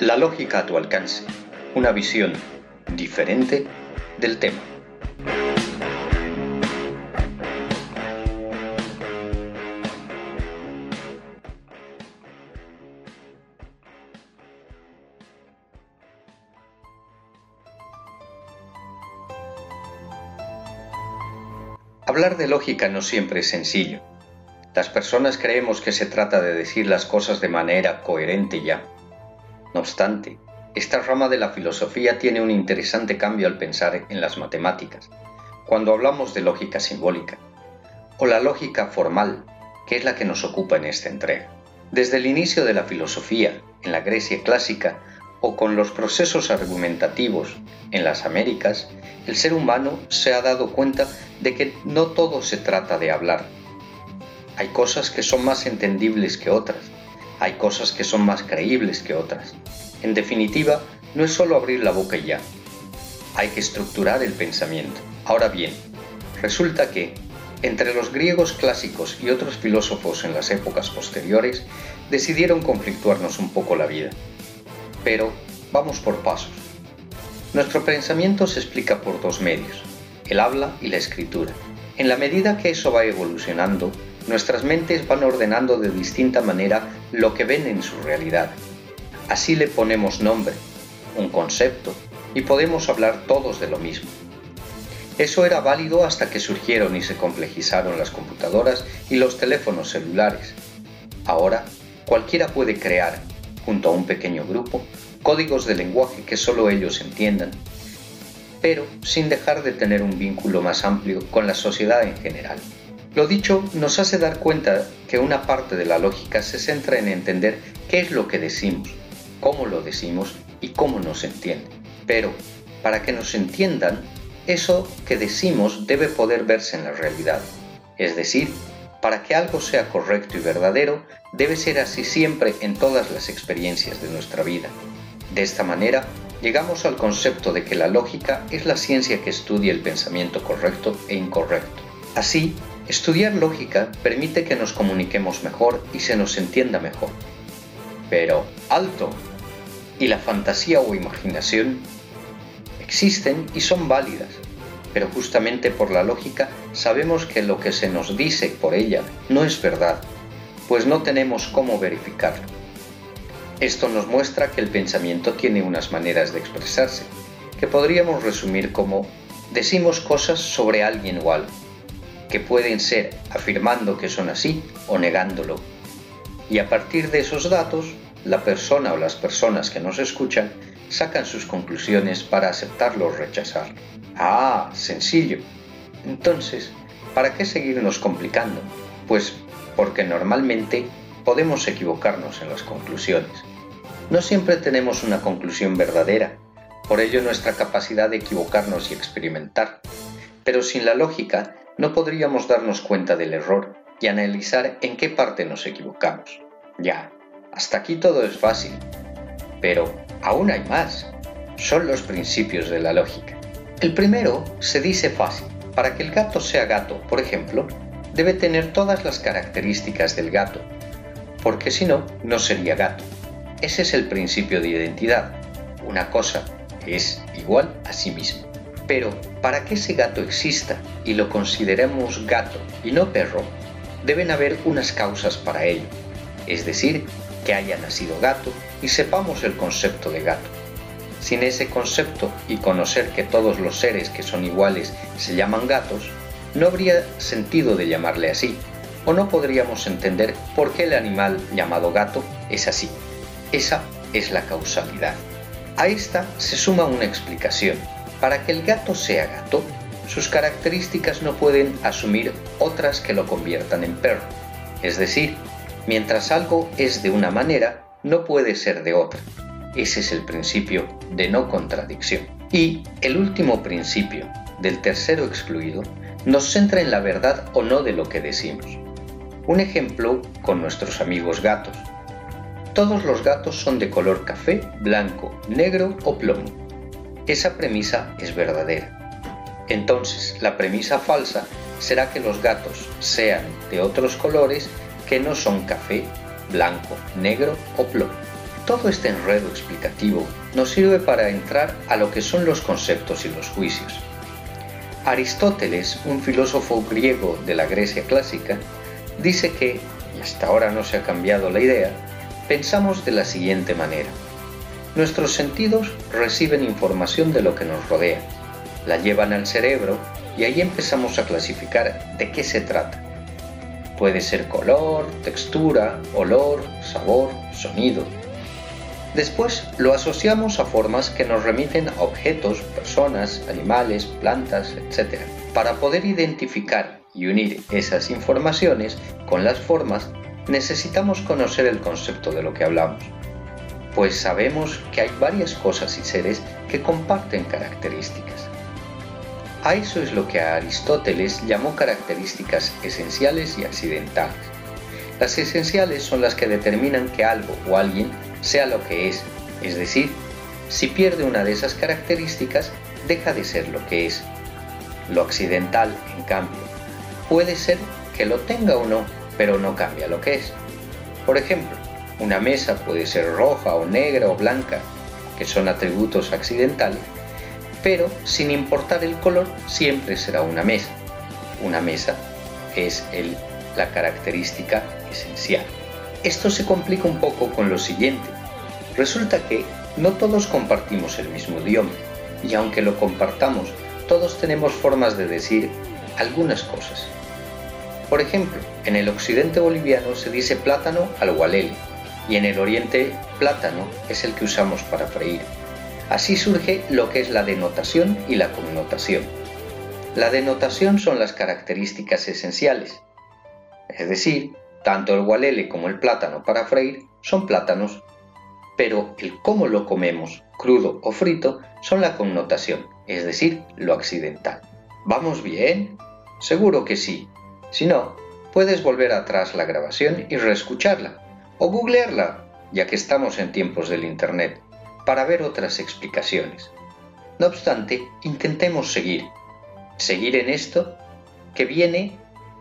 La lógica a tu alcance, una visión diferente del tema. Hablar de lógica no siempre es sencillo. Las personas creemos que se trata de decir las cosas de manera coherente ya. No obstante, esta rama de la filosofía tiene un interesante cambio al pensar en las matemáticas, cuando hablamos de lógica simbólica, o la lógica formal, que es la que nos ocupa en esta entrega. Desde el inicio de la filosofía, en la Grecia clásica, o con los procesos argumentativos en las Américas, el ser humano se ha dado cuenta de que no todo se trata de hablar. Hay cosas que son más entendibles que otras, hay cosas que son más creíbles que otras. En definitiva, no es solo abrir la boca y ya, hay que estructurar el pensamiento. Ahora bien, resulta que, entre los griegos clásicos y otros filósofos en las épocas posteriores, decidieron conflictuarnos un poco la vida. Pero vamos por pasos. Nuestro pensamiento se explica por dos medios, el habla y la escritura. En la medida que eso va evolucionando, nuestras mentes van ordenando de distinta manera lo que ven en su realidad. Así le ponemos nombre, un concepto, y podemos hablar todos de lo mismo. Eso era válido hasta que surgieron y se complejizaron las computadoras y los teléfonos celulares. Ahora, cualquiera puede crear, junto a un pequeño grupo, códigos de lenguaje que solo ellos entiendan, pero sin dejar de tener un vínculo más amplio con la sociedad en general. Lo dicho nos hace dar cuenta que una parte de la lógica se centra en entender qué es lo que decimos, cómo lo decimos y cómo nos entiende. Pero, para que nos entiendan, eso que decimos debe poder verse en la realidad. Es decir, para que algo sea correcto y verdadero, debe ser así siempre en todas las experiencias de nuestra vida. De esta manera, llegamos al concepto de que la lógica es la ciencia que estudia el pensamiento correcto e incorrecto. Así, estudiar lógica permite que nos comuniquemos mejor y se nos entienda mejor. Pero, alto. ¿Y la fantasía o imaginación? Existen y son válidas, pero justamente por la lógica sabemos que lo que se nos dice por ella no es verdad, pues no tenemos cómo verificarlo. Esto nos muestra que el pensamiento tiene unas maneras de expresarse, que podríamos resumir como decimos cosas sobre alguien o algo, que pueden ser afirmando que son así o negándolo. Y a partir de esos datos, la persona o las personas que nos escuchan sacan sus conclusiones para aceptarlo o rechazarlo. Ah, sencillo. Entonces, ¿para qué seguirnos complicando? Pues porque normalmente podemos equivocarnos en las conclusiones. No siempre tenemos una conclusión verdadera, por ello nuestra capacidad de equivocarnos y experimentar. Pero sin la lógica no podríamos darnos cuenta del error y analizar en qué parte nos equivocamos. Ya, hasta aquí todo es fácil. Pero aún hay más. Son los principios de la lógica. El primero se dice fácil. Para que el gato sea gato, por ejemplo, debe tener todas las características del gato, porque si no, no sería gato. Ese es el principio de identidad. Una cosa es igual a sí mismo. Pero para que ese gato exista y lo consideremos gato y no perro, deben haber unas causas para ello. Es decir, que haya nacido gato y sepamos el concepto de gato. Sin ese concepto y conocer que todos los seres que son iguales se llaman gatos, no habría sentido de llamarle así, o no podríamos entender por qué el animal llamado gato es así. Esa es la causalidad. A esta se suma una explicación. Para que el gato sea gato, sus características no pueden asumir otras que lo conviertan en perro. Es decir, mientras algo es de una manera, no puede ser de otra. Ese es el principio de no contradicción. Y el último principio, del tercero excluido, nos centra en la verdad o no de lo que decimos. Un ejemplo con nuestros amigos gatos. Todos los gatos son de color café, blanco, negro o plomo. Esa premisa es verdadera. Entonces, la premisa falsa será que los gatos sean de otros colores que no son café, blanco, negro o plomo. Todo este enredo explicativo nos sirve para entrar a lo que son los conceptos y los juicios. Aristóteles, un filósofo griego de la Grecia clásica, dice que, y hasta ahora no se ha cambiado la idea, pensamos de la siguiente manera. Nuestros sentidos reciben información de lo que nos rodea, la llevan al cerebro y ahí empezamos a clasificar de qué se trata. Puede ser color, textura, olor, sabor, sonido. Después lo asociamos a formas que nos remiten a objetos, personas, animales, plantas, etc. Para poder identificar y unir esas informaciones con las formas, necesitamos conocer el concepto de lo que hablamos, pues sabemos que hay varias cosas y seres que comparten características. A eso es lo que Aristóteles llamó características esenciales y accidentales. Las esenciales son las que determinan que algo o alguien sea lo que es, es decir, si pierde una de esas características, deja de ser lo que es. Lo accidental, en cambio, puede ser que lo tenga o no, pero no cambia lo que es. Por ejemplo, una mesa puede ser roja o negra o blanca, que son atributos accidentales, pero sin importar el color siempre será una mesa. Una mesa es la característica esencial. Esto se complica un poco con lo siguiente. Resulta que no todos compartimos el mismo idioma y aunque lo compartamos, todos tenemos formas de decir algunas cosas. Por ejemplo, en el occidente boliviano se dice plátano al gualele y en el oriente plátano es el que usamos para freír. Así surge lo que es la denotación y la connotación. La denotación son las características esenciales, es decir, tanto el gualele como el plátano para freír son plátanos, pero el cómo lo comemos, crudo o frito, son la connotación, es decir, lo accidental. ¿Vamos bien? Seguro que sí. Si no, puedes volver atrás la grabación y reescucharla, o googlearla, ya que estamos en tiempos del Internet para ver otras explicaciones. No obstante, intentemos seguir, seguir en esto que viene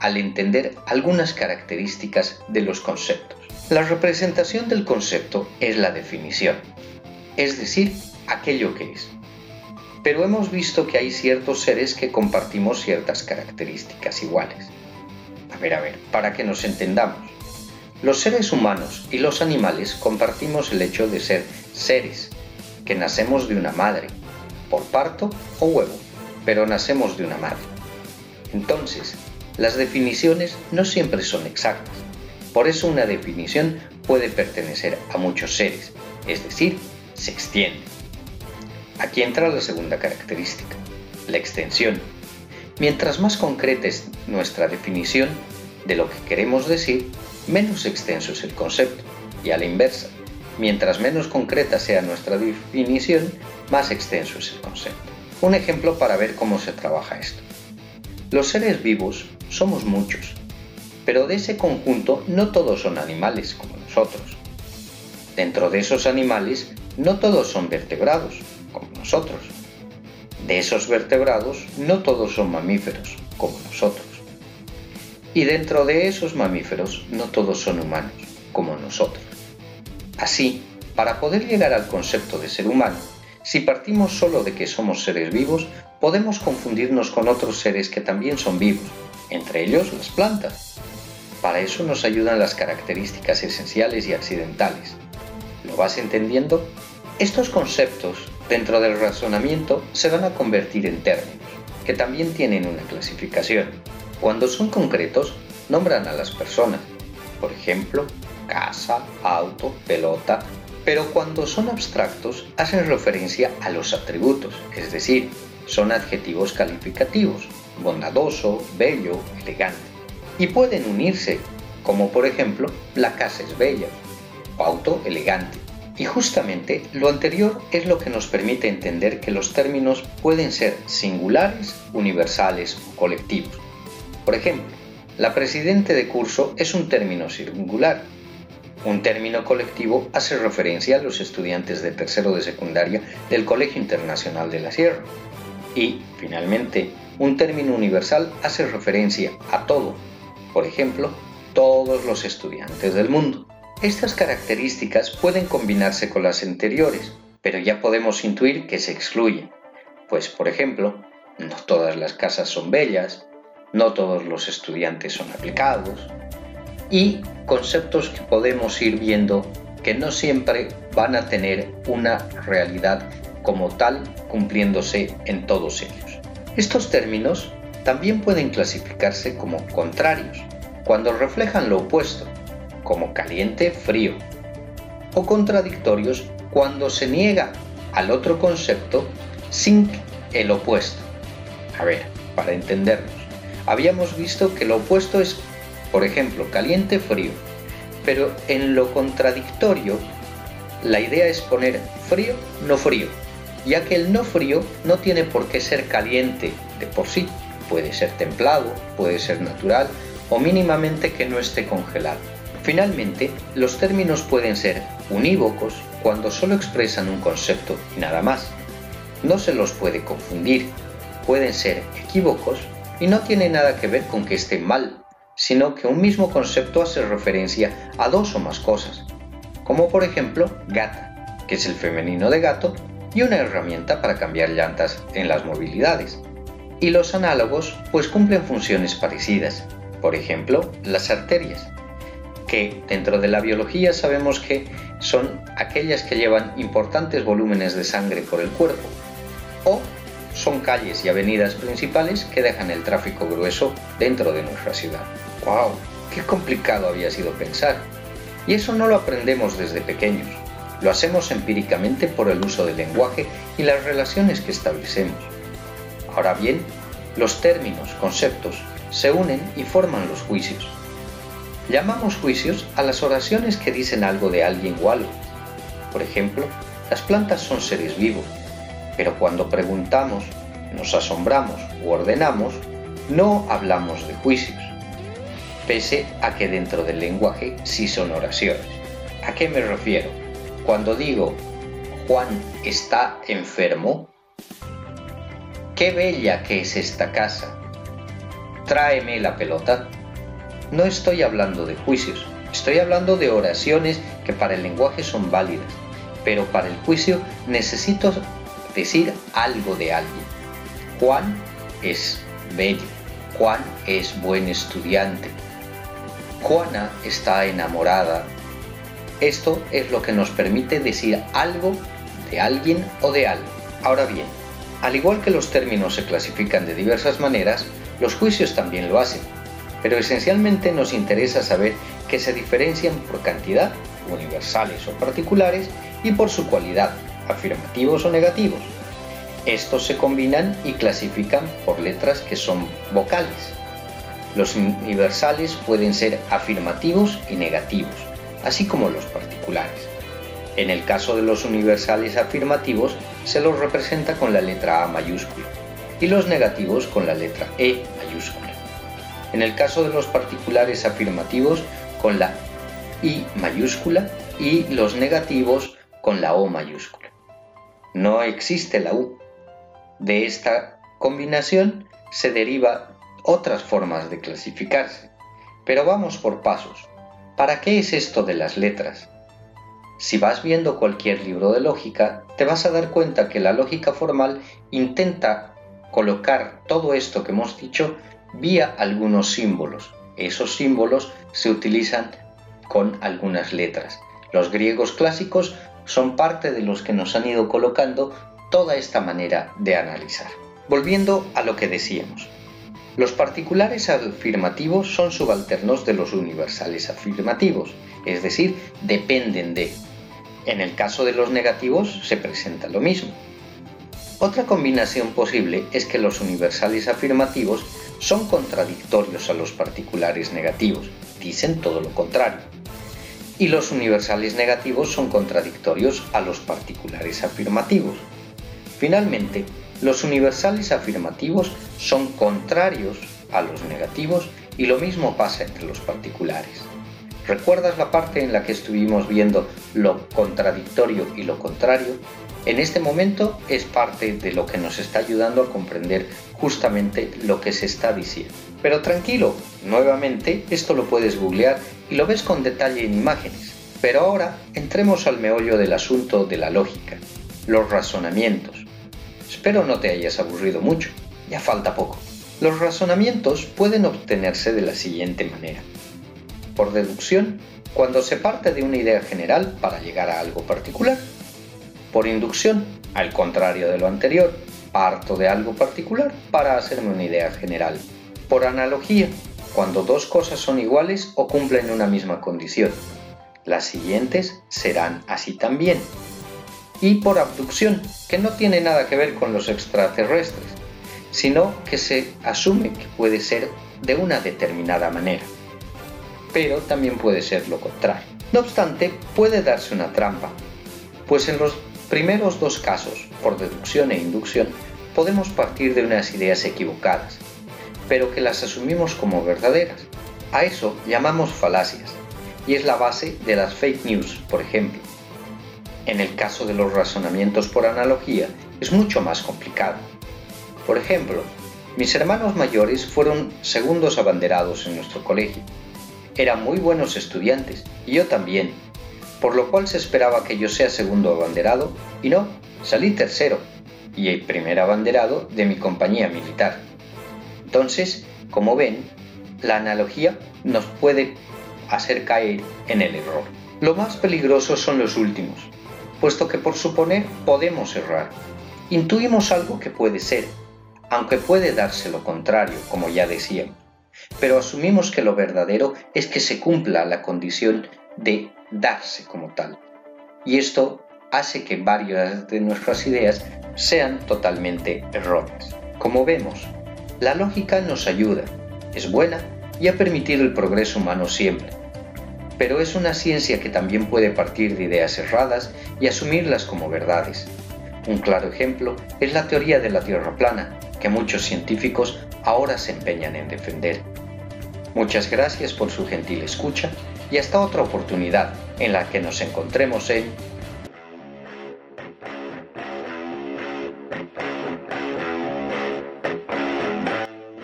al entender algunas características de los conceptos. La representación del concepto es la definición, es decir, aquello que es. Pero hemos visto que hay ciertos seres que compartimos ciertas características iguales. A ver, a ver, para que nos entendamos. Los seres humanos y los animales compartimos el hecho de ser seres, que nacemos de una madre, por parto o huevo, pero nacemos de una madre. Entonces, las definiciones no siempre son exactas. Por eso una definición puede pertenecer a muchos seres, es decir, se extiende. Aquí entra la segunda característica, la extensión. Mientras más concreta es nuestra definición de lo que queremos decir, menos extenso es el concepto, y a la inversa, mientras menos concreta sea nuestra definición, más extenso es el concepto. Un ejemplo para ver cómo se trabaja esto. Los seres vivos somos muchos, pero de ese conjunto no todos son animales como nosotros. Dentro de esos animales no todos son vertebrados como nosotros. De esos vertebrados no todos son mamíferos como nosotros. Y dentro de esos mamíferos no todos son humanos, como nosotros. Así, para poder llegar al concepto de ser humano, si partimos solo de que somos seres vivos, podemos confundirnos con otros seres que también son vivos, entre ellos las plantas. Para eso nos ayudan las características esenciales y accidentales. ¿Lo vas entendiendo? Estos conceptos, dentro del razonamiento, se van a convertir en términos, que también tienen una clasificación. Cuando son concretos, nombran a las personas, por ejemplo, casa, auto, pelota, pero cuando son abstractos hacen referencia a los atributos, es decir, son adjetivos calificativos, bondadoso, bello, elegante, y pueden unirse, como por ejemplo, la casa es bella, o auto elegante. Y justamente lo anterior es lo que nos permite entender que los términos pueden ser singulares, universales o colectivos. Por ejemplo, la presidente de curso es un término singular. Un término colectivo hace referencia a los estudiantes de tercero de secundaria del Colegio Internacional de la Sierra. Y, finalmente, un término universal hace referencia a todo. Por ejemplo, todos los estudiantes del mundo. Estas características pueden combinarse con las anteriores, pero ya podemos intuir que se excluyen, pues por ejemplo, no todas las casas son bellas, no todos los estudiantes son aplicados, y conceptos que podemos ir viendo que no siempre van a tener una realidad como tal cumpliéndose en todos ellos. Estos términos también pueden clasificarse como contrarios, cuando reflejan lo opuesto, como caliente-frío, o contradictorios cuando se niega al otro concepto sin el opuesto. A ver, para entendernos, habíamos visto que lo opuesto es, por ejemplo, caliente-frío, pero en lo contradictorio, la idea es poner frío, no frío, ya que el no frío no tiene por qué ser caliente de por sí, puede ser templado, puede ser natural o mínimamente que no esté congelado. Finalmente, los términos pueden ser unívocos cuando solo expresan un concepto y nada más. No se los puede confundir. Pueden ser equívocos y no tiene nada que ver con que estén mal, sino que un mismo concepto hace referencia a dos o más cosas, como por ejemplo gata, que es el femenino de gato, y una herramienta para cambiar llantas en las movilidades. Y los análogos pues cumplen funciones parecidas, por ejemplo las arterias, que dentro de la biología sabemos que son aquellas que llevan importantes volúmenes de sangre por el cuerpo, o son calles y avenidas principales que dejan el tráfico grueso dentro de nuestra ciudad. ¡Wow! ¡Qué complicado había sido pensar! Y eso no lo aprendemos desde pequeños, lo hacemos empíricamente por el uso del lenguaje y las relaciones que establecemos. Ahora bien, los términos, conceptos, se unen y forman los juicios. Llamamos juicios a las oraciones que dicen algo de alguien o algo. Por ejemplo, las plantas son seres vivos, pero cuando preguntamos, nos asombramos u ordenamos, no hablamos de juicios, pese a que dentro del lenguaje sí son oraciones. ¿A qué me refiero? Cuando digo Juan está enfermo, qué bella que es esta casa, tráeme la pelota no estoy hablando de juicios, estoy hablando de oraciones que para el lenguaje son válidas, pero para el juicio necesito decir algo de alguien. Juan es bello, Juan es buen estudiante, Juana está enamorada. Esto es lo que nos permite decir algo de alguien o de algo. Ahora bien, al igual que los términos se clasifican de diversas maneras, los juicios también lo hacen pero esencialmente nos interesa saber que se diferencian por cantidad, universales o particulares, y por su cualidad, afirmativos o negativos. Estos se combinan y clasifican por letras que son vocales. Los universales pueden ser afirmativos y negativos, así como los particulares. En el caso de los universales afirmativos, se los representa con la letra A mayúscula y los negativos con la letra E mayúscula en el caso de los particulares afirmativos con la I mayúscula y los negativos con la O mayúscula. No existe la U. De esta combinación se deriva otras formas de clasificarse. Pero vamos por pasos. ¿Para qué es esto de las letras? Si vas viendo cualquier libro de lógica, te vas a dar cuenta que la lógica formal intenta colocar todo esto que hemos dicho vía algunos símbolos. Esos símbolos se utilizan con algunas letras. Los griegos clásicos son parte de los que nos han ido colocando toda esta manera de analizar. Volviendo a lo que decíamos. Los particulares afirmativos son subalternos de los universales afirmativos, es decir, dependen de. En el caso de los negativos se presenta lo mismo. Otra combinación posible es que los universales afirmativos son contradictorios a los particulares negativos, dicen todo lo contrario. Y los universales negativos son contradictorios a los particulares afirmativos. Finalmente, los universales afirmativos son contrarios a los negativos y lo mismo pasa entre los particulares. ¿Recuerdas la parte en la que estuvimos viendo lo contradictorio y lo contrario? En este momento es parte de lo que nos está ayudando a comprender justamente lo que se está diciendo. Pero tranquilo, nuevamente esto lo puedes googlear y lo ves con detalle en imágenes. Pero ahora entremos al meollo del asunto de la lógica, los razonamientos. Espero no te hayas aburrido mucho, ya falta poco. Los razonamientos pueden obtenerse de la siguiente manera. Por deducción, cuando se parte de una idea general para llegar a algo particular. Por inducción, al contrario de lo anterior, parto de algo particular para hacerme una idea general. Por analogía, cuando dos cosas son iguales o cumplen una misma condición. Las siguientes serán así también. Y por abducción, que no tiene nada que ver con los extraterrestres, sino que se asume que puede ser de una determinada manera. Pero también puede ser lo contrario. No obstante, puede darse una trampa, pues en los primeros dos casos, por deducción e inducción, podemos partir de unas ideas equivocadas, pero que las asumimos como verdaderas. A eso llamamos falacias, y es la base de las fake news, por ejemplo. En el caso de los razonamientos por analogía, es mucho más complicado por ejemplo, mis hermanos mayores fueron segundos abanderados en nuestro colegio. Eran muy buenos estudiantes y yo también, por lo cual se esperaba que yo sea segundo abanderado y no, salí tercero y el primer abanderado de mi compañía militar. Entonces, como ven, la analogía nos puede hacer caer en el error. Lo más peligroso son los últimos, puesto que por suponer podemos errar. Intuimos algo que puede ser, aunque puede darse lo contrario, como ya decíamos. Pero asumimos que lo verdadero es que se cumpla la condición de darse como tal. Y esto hace que varias de nuestras ideas sean totalmente erróneas. Como vemos, la lógica nos ayuda, es buena y ha permitido el progreso humano siempre. Pero es una ciencia que también puede partir de ideas erradas y asumirlas como verdades. Un claro ejemplo es la teoría de la Tierra plana, que muchos científicos ahora se empeñan en defender. Muchas gracias por su gentil escucha y hasta otra oportunidad en la que nos encontremos en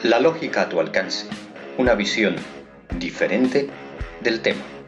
La lógica a tu alcance, una visión diferente del tema.